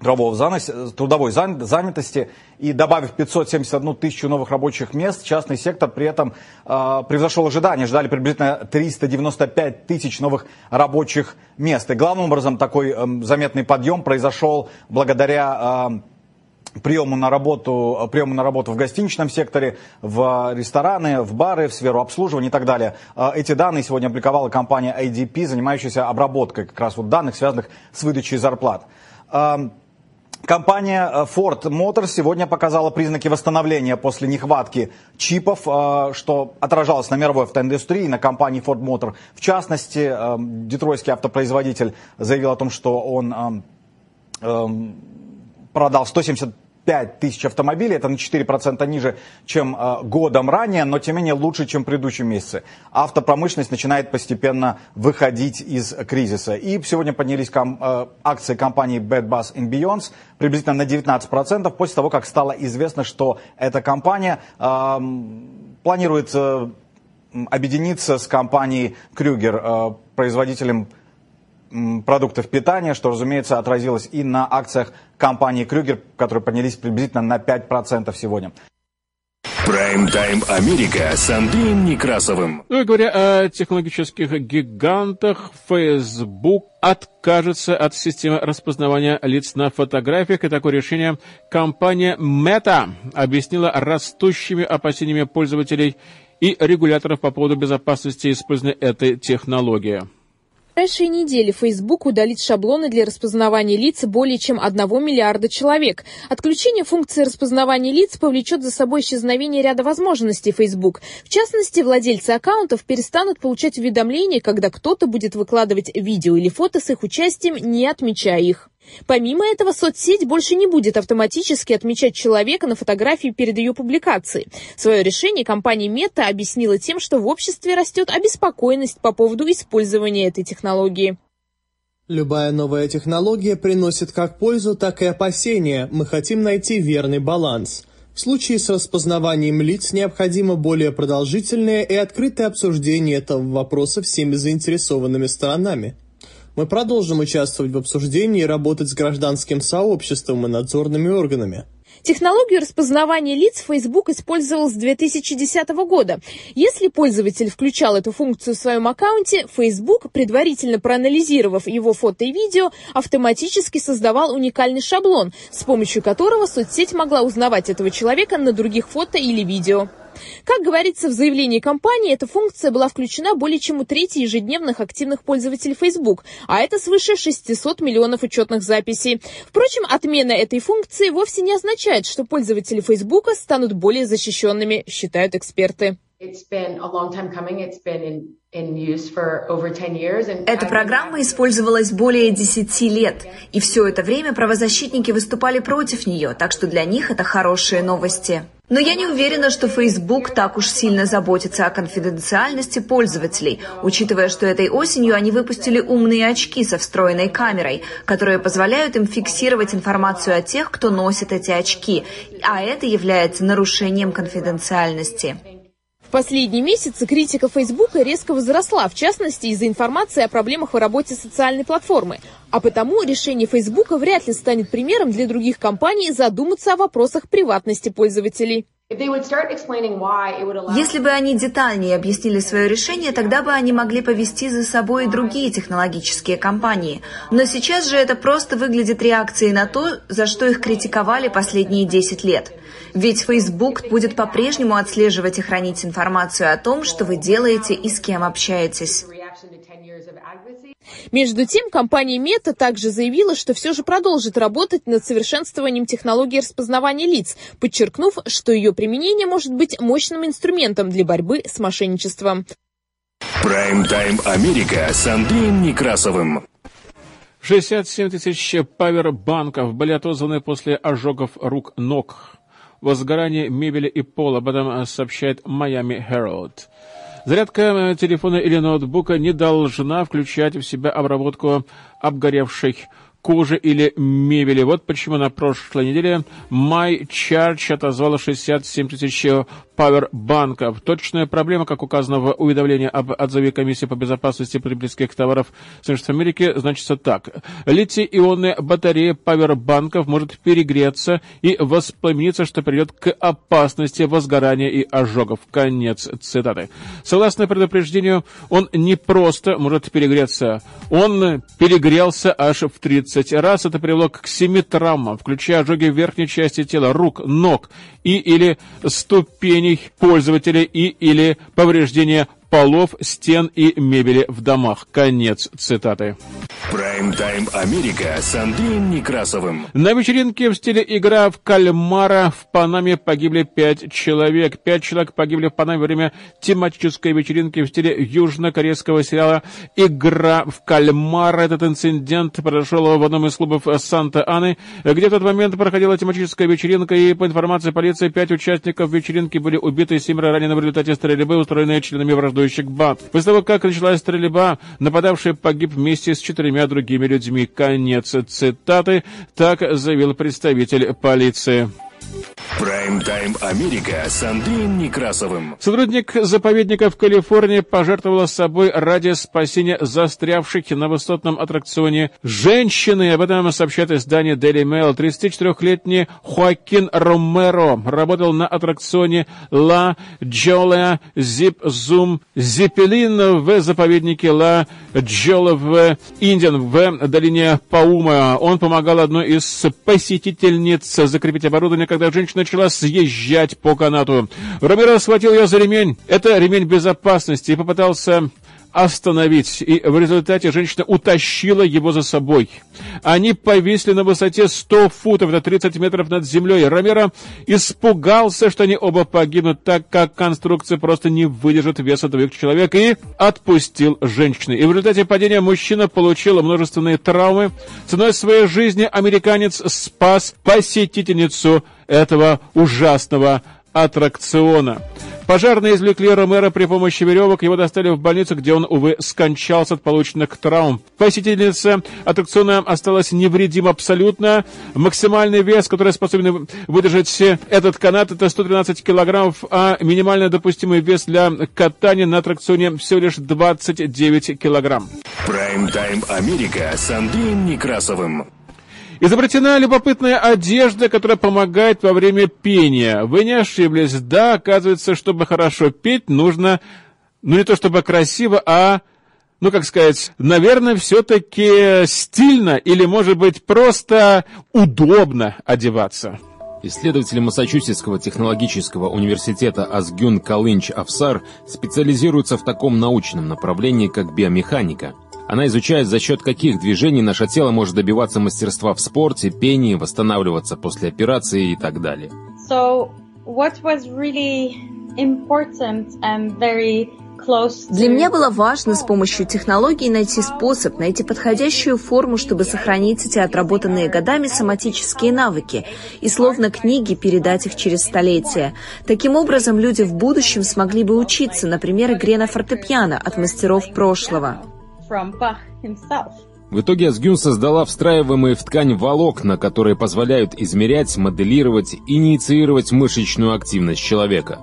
трудовой занятости и добавив 571 тысячу новых рабочих мест, частный сектор при этом э, превзошел ожидания. Ждали приблизительно 395 тысяч новых рабочих мест. И главным образом такой э, заметный подъем произошел благодаря э, приему на работу, приему на работу в гостиничном секторе, в рестораны, в бары, в сферу обслуживания и так далее. А, эти данные сегодня опубликовала компания ADP, занимающаяся обработкой как раз вот данных, связанных с выдачей зарплат. Компания Ford Motors сегодня показала признаки восстановления после нехватки чипов, а, что отражалось на мировой автоиндустрии, на компании Ford Motor. В частности, детройтский автопроизводитель заявил о том, что он продал 175 тысяч автомобилей, это на 4% ниже, чем э, годом ранее, но тем не менее лучше, чем в предыдущем месяце. Автопромышленность начинает постепенно выходить из кризиса. И сегодня поднялись ком, э, акции компании Bad Bass Beyond приблизительно на 19% после того, как стало известно, что эта компания э, планирует объединиться с компанией Крюгер, э, производителем продуктов питания, что, разумеется, отразилось и на акциях компании Крюгер, которые поднялись приблизительно на 5% сегодня. Прайм-тайм Америка с Андреем Некрасовым. Ну и говоря о технологических гигантах, Facebook откажется от системы распознавания лиц на фотографиях, и такое решение компания Meta объяснила растущими опасениями пользователей и регуляторов по поводу безопасности использования этой технологии ближайшие недели Facebook удалит шаблоны для распознавания лиц более чем 1 миллиарда человек. Отключение функции распознавания лиц повлечет за собой исчезновение ряда возможностей Facebook. В частности, владельцы аккаунтов перестанут получать уведомления, когда кто-то будет выкладывать видео или фото с их участием, не отмечая их. Помимо этого, соцсеть больше не будет автоматически отмечать человека на фотографии перед ее публикацией. Свое решение компания Meta объяснила тем, что в обществе растет обеспокоенность по поводу использования этой технологии. Любая новая технология приносит как пользу, так и опасения. Мы хотим найти верный баланс. В случае с распознаванием лиц необходимо более продолжительное и открытое обсуждение этого вопроса всеми заинтересованными сторонами. Мы продолжим участвовать в обсуждении и работать с гражданским сообществом и надзорными органами. Технологию распознавания лиц Facebook использовал с 2010 года. Если пользователь включал эту функцию в своем аккаунте, Facebook, предварительно проанализировав его фото и видео, автоматически создавал уникальный шаблон, с помощью которого соцсеть могла узнавать этого человека на других фото или видео. Как говорится в заявлении компании, эта функция была включена более чем у трети ежедневных активных пользователей Facebook, а это свыше 600 миллионов учетных записей. Впрочем, отмена этой функции вовсе не означает, что пользователи Facebook станут более защищенными, считают эксперты. Эта программа использовалась более 10 лет, и все это время правозащитники выступали против нее, так что для них это хорошие новости. Но я не уверена, что Facebook так уж сильно заботится о конфиденциальности пользователей, учитывая, что этой осенью они выпустили умные очки со встроенной камерой, которые позволяют им фиксировать информацию о тех, кто носит эти очки, а это является нарушением конфиденциальности. В последние месяцы критика Фейсбука резко возросла, в частности из-за информации о проблемах в работе социальной платформы. А потому решение Фейсбука вряд ли станет примером для других компаний задуматься о вопросах приватности пользователей. Если бы они детальнее объяснили свое решение, тогда бы они могли повести за собой и другие технологические компании. Но сейчас же это просто выглядит реакцией на то, за что их критиковали последние 10 лет. Ведь Facebook будет по-прежнему отслеживать и хранить информацию о том, что вы делаете и с кем общаетесь. Между тем, компания Meta также заявила, что все же продолжит работать над совершенствованием технологии распознавания лиц, подчеркнув, что ее применение может быть мощным инструментом для борьбы с мошенничеством. Прайм-тайм Америка с Андреем Некрасовым. 67 тысяч павербанков были отозваны после ожогов рук ног. Возгорание мебели и пола, об этом сообщает Miami Herald. Зарядка телефона или ноутбука не должна включать в себя обработку обгоревших кожи или мебели. Вот почему на прошлой неделе MyCharge отозвала 67 тысяч пауэрбанков. Точная проблема, как указано в уведомлении об отзыве Комиссии по безопасности потребительских товаров Соединенных Америки, значится так. Литий-ионная батарея пауэрбанков может перегреться и воспламениться, что приведет к опасности возгорания и ожогов. Конец цитаты. Согласно предупреждению, он не просто может перегреться, он перегрелся аж в 30 раз. Это привело к 7 травмам, включая ожоги верхней части тела, рук, ног и или ступеней пользователя и или повреждения полов, стен и мебели в домах. Конец цитаты. Прайм-тайм Америка с Андреем Некрасовым. На вечеринке в стиле игра в кальмара в Панаме погибли пять человек. Пять человек погибли в Панаме во время тематической вечеринки в стиле южнокорейского сериала «Игра в кальмара». Этот инцидент произошел в одном из клубов Санта-Аны, где в тот момент проходила тематическая вечеринка, и по информации полиции, пять участников вечеринки были убиты, семеро ранены в результате стрельбы, устроенной членами враждующих банд. После того, как началась стрельба, нападавший погиб вместе с четырьмя другими людьми. Конец цитаты. Так заявил представитель полиции. Прайм-тайм Америка с Андреем Некрасовым. Сотрудник заповедника в Калифорнии пожертвовала собой ради спасения застрявших на высотном аттракционе женщины. Об этом сообщает издание Daily Mail. 34-летний Хоакин Ромеро работал на аттракционе Ла Джолеа Зип Зум Зепелин в заповеднике Ла Джола в Индиан в долине Паума. Он помогал одной из посетительниц закрепить оборудование, когда женщина начала съезжать по канату. Ромеро схватил ее за ремень. Это ремень безопасности и попытался остановить, и в результате женщина утащила его за собой. Они повисли на высоте 100 футов, это 30 метров над землей. Ромеро испугался, что они оба погибнут, так как конструкция просто не выдержит веса двух человек, и отпустил женщину. И в результате падения мужчина получил множественные травмы. Ценой своей жизни американец спас посетительницу этого ужасного аттракциона. Пожарные извлекли Ромеро при помощи веревок, его достали в больницу, где он, увы, скончался от полученных травм. Посетительница аттракциона осталась невредима абсолютно. Максимальный вес, который способен выдержать этот канат, это 113 килограммов, а минимально допустимый вес для катания на аттракционе всего лишь 29 килограмм. Прайм-тайм Америка с Андреем Некрасовым. Изобретена любопытная одежда, которая помогает во время пения. Вы не ошиблись. Да, оказывается, чтобы хорошо петь, нужно, ну не то чтобы красиво, а, ну как сказать, наверное, все-таки стильно или, может быть, просто удобно одеваться. Исследователи Массачусетского технологического университета Азгюн Калынч Афсар специализируются в таком научном направлении, как биомеханика – она изучает, за счет каких движений наше тело может добиваться мастерства в спорте, пении, восстанавливаться после операции и так далее. So, what was really important and very для меня было важно с помощью технологий найти способ, найти подходящую форму, чтобы сохранить эти отработанные годами соматические навыки и словно книги передать их через столетия. Таким образом, люди в будущем смогли бы учиться, например, игре на фортепиано от мастеров прошлого from Bach himself. В итоге Асгюн создала встраиваемые в ткань волокна, которые позволяют измерять, моделировать и инициировать мышечную активность человека.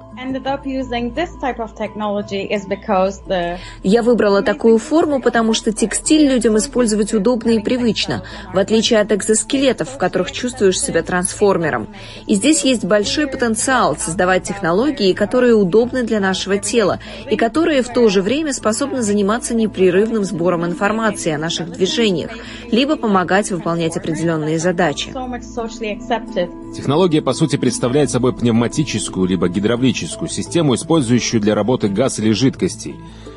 Я выбрала такую форму, потому что текстиль людям использовать удобно и привычно, в отличие от экзоскелетов, в которых чувствуешь себя трансформером. И здесь есть большой потенциал создавать технологии, которые удобны для нашего тела, и которые в то же время способны заниматься непрерывным сбором информации о наших движениях, либо помогать выполнять определенные задачи. Технология, по сути, представляет собой пневматическую либо гидравлическую систему, использующую для работы газ или жидкостей.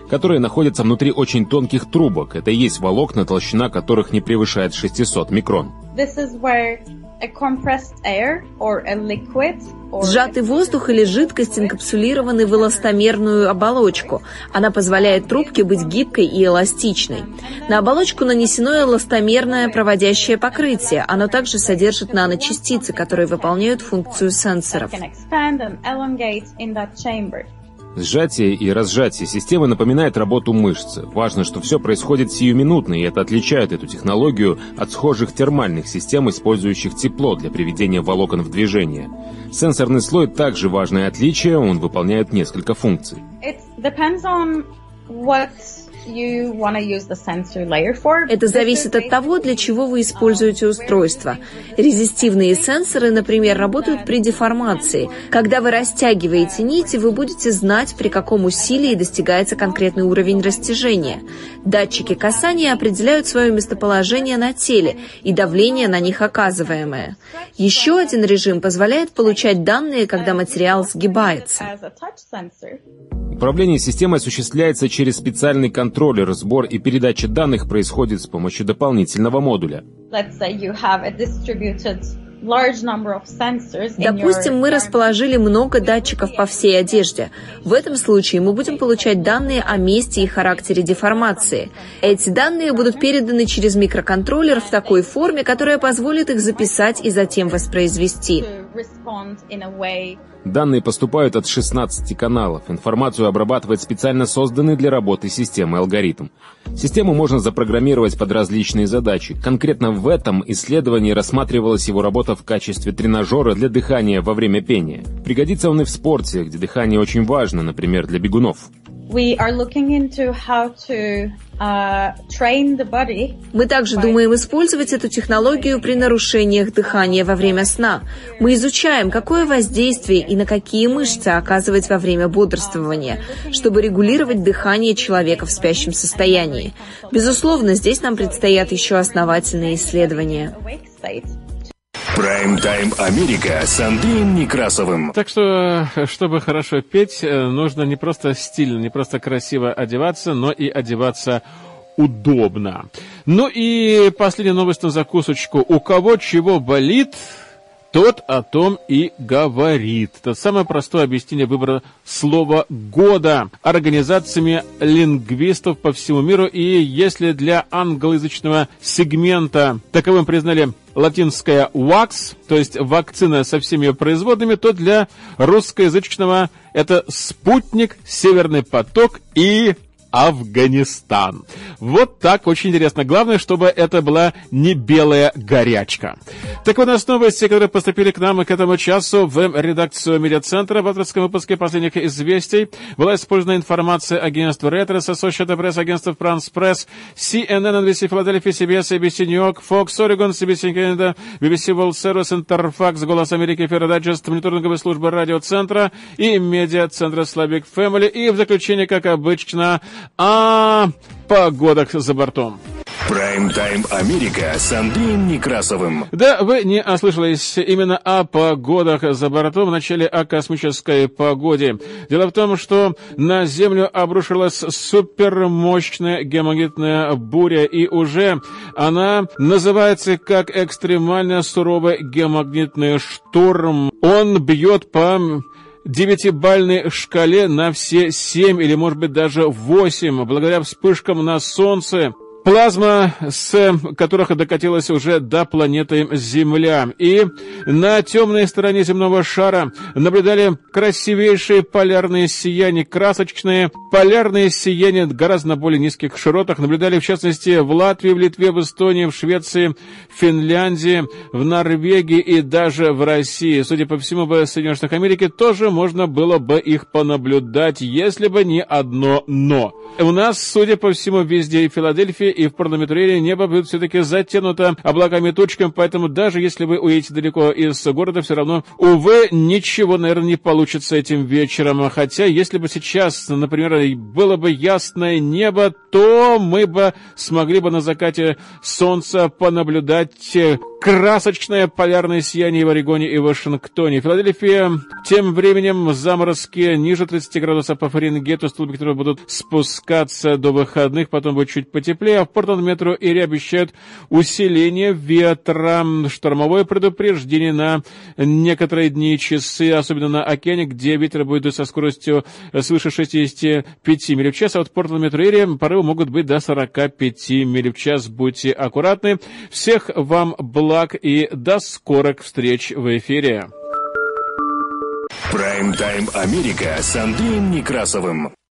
Которые находятся внутри очень тонких трубок. Это и есть волокна, толщина которых не превышает 600 микрон. This is where a compressed air or a liquid Сжатый воздух или жидкость инкапсулированы в эластомерную оболочку. Она позволяет трубке быть гибкой и эластичной. На оболочку нанесено эластомерное проводящее покрытие. Оно также содержит наночастицы, которые выполняют функцию сенсоров. Сжатие и разжатие системы напоминает работу мышцы. Важно, что все происходит сиюминутно, и это отличает эту технологию от схожих термальных систем, использующих тепло для приведения волокон в движение. Сенсорный слой также важное отличие, он выполняет несколько функций. It depends on what это зависит от того, для чего вы используете устройство. Резистивные сенсоры, например, работают при деформации. Когда вы растягиваете нити, вы будете знать, при каком усилии достигается конкретный уровень растяжения. Датчики касания определяют свое местоположение на теле и давление на них оказываемое. Еще один режим позволяет получать данные, когда материал сгибается. Управление системой осуществляется через специальный контроллер. Сбор и передача данных происходит с помощью дополнительного модуля. Допустим, мы расположили много датчиков по всей одежде. В этом случае мы будем получать данные о месте и характере деформации. Эти данные будут переданы через микроконтроллер в такой форме, которая позволит их записать и затем воспроизвести. Данные поступают от 16 каналов. Информацию обрабатывает специально созданный для работы системы алгоритм. Систему можно запрограммировать под различные задачи. Конкретно в этом исследовании рассматривалась его работа в качестве тренажера для дыхания во время пения. Пригодится он и в спорте, где дыхание очень важно, например, для бегунов. Мы также думаем использовать эту технологию при нарушениях дыхания во время сна. Мы изучаем, какое воздействие и на какие мышцы оказывать во время бодрствования, чтобы регулировать дыхание человека в спящем состоянии. Безусловно, здесь нам предстоят еще основательные исследования. Прайм-тайм Америка с Андреем Некрасовым. Так что, чтобы хорошо петь, э, нужно не просто стильно, не просто красиво одеваться, но и одеваться удобно. Ну и последняя новость на закусочку. У кого чего болит, тот о том и говорит. Это самое простое объяснение выбора слова года организациями лингвистов по всему миру. И если для англоязычного сегмента таковым признали латинское «wax», то есть вакцина со всеми ее производными, то для русскоязычного это «спутник», «северный поток» и Афганистан. Вот так, очень интересно. Главное, чтобы это была не белая горячка. Так у нас новости, которые поступили к нам и к этому часу в редакцию медиацентра. В авторском выпуске последних известий была использована информация агентства Reuters, Associated Press, агентства France Press, CNN, NBC Philadelphia, CBS, ABC New York, Fox, Oregon, CBC Canada, BBC World Service, Interfax, Голос Америки, Феродайджест, мониторинговая служба радиоцентра и медиацентра Slavic Family. И в заключение, как обычно, о погодах за бортом. Прайм-тайм Америка с Андреем Некрасовым. Да, вы не ослышались именно о погодах за бортом, в начале о космической погоде. Дело в том, что на Землю обрушилась супермощная геомагнитная буря, и уже она называется как экстремально суровый геомагнитный шторм. Он бьет по девятибальной шкале на все семь или, может быть, даже восемь, благодаря вспышкам на Солнце Плазма, с которых докатилась уже до планеты Земля. И на темной стороне земного шара наблюдали красивейшие полярные сияния, красочные полярные сияния гораздо более низких широтах. Наблюдали, в частности, в Латвии, в Литве, в Эстонии, в Швеции, в Финляндии, в Норвегии и даже в России. Судя по всему, в Соединенных Штатах Америки тоже можно было бы их понаблюдать, если бы не одно «но». У нас, судя по всему, везде и Филадельфия, и в Портометреле небо будет все-таки затянуто облаками тучками, поэтому даже если вы уедете далеко из города, все равно, увы, ничего, наверное, не получится этим вечером. Хотя, если бы сейчас, например, было бы ясное небо, то мы бы смогли бы на закате солнца понаблюдать красочное полярное сияние в Орегоне и Вашингтоне. Филадельфия тем временем заморозки ниже 30 градусов по Фаренгейту, столбы, которые будут спускаться до выходных, потом будет чуть потеплее, в Портленд метро Ири обещают усиление ветра, штормовое предупреждение на некоторые дни и часы, особенно на океане, где ветер будет со скоростью свыше 65 миль в час, а метро Ири порывы могут быть до 45 миль в час. Будьте аккуратны. Всех вам благ и до скорых встреч в эфире. Прайм-тайм Америка с Андреем Некрасовым.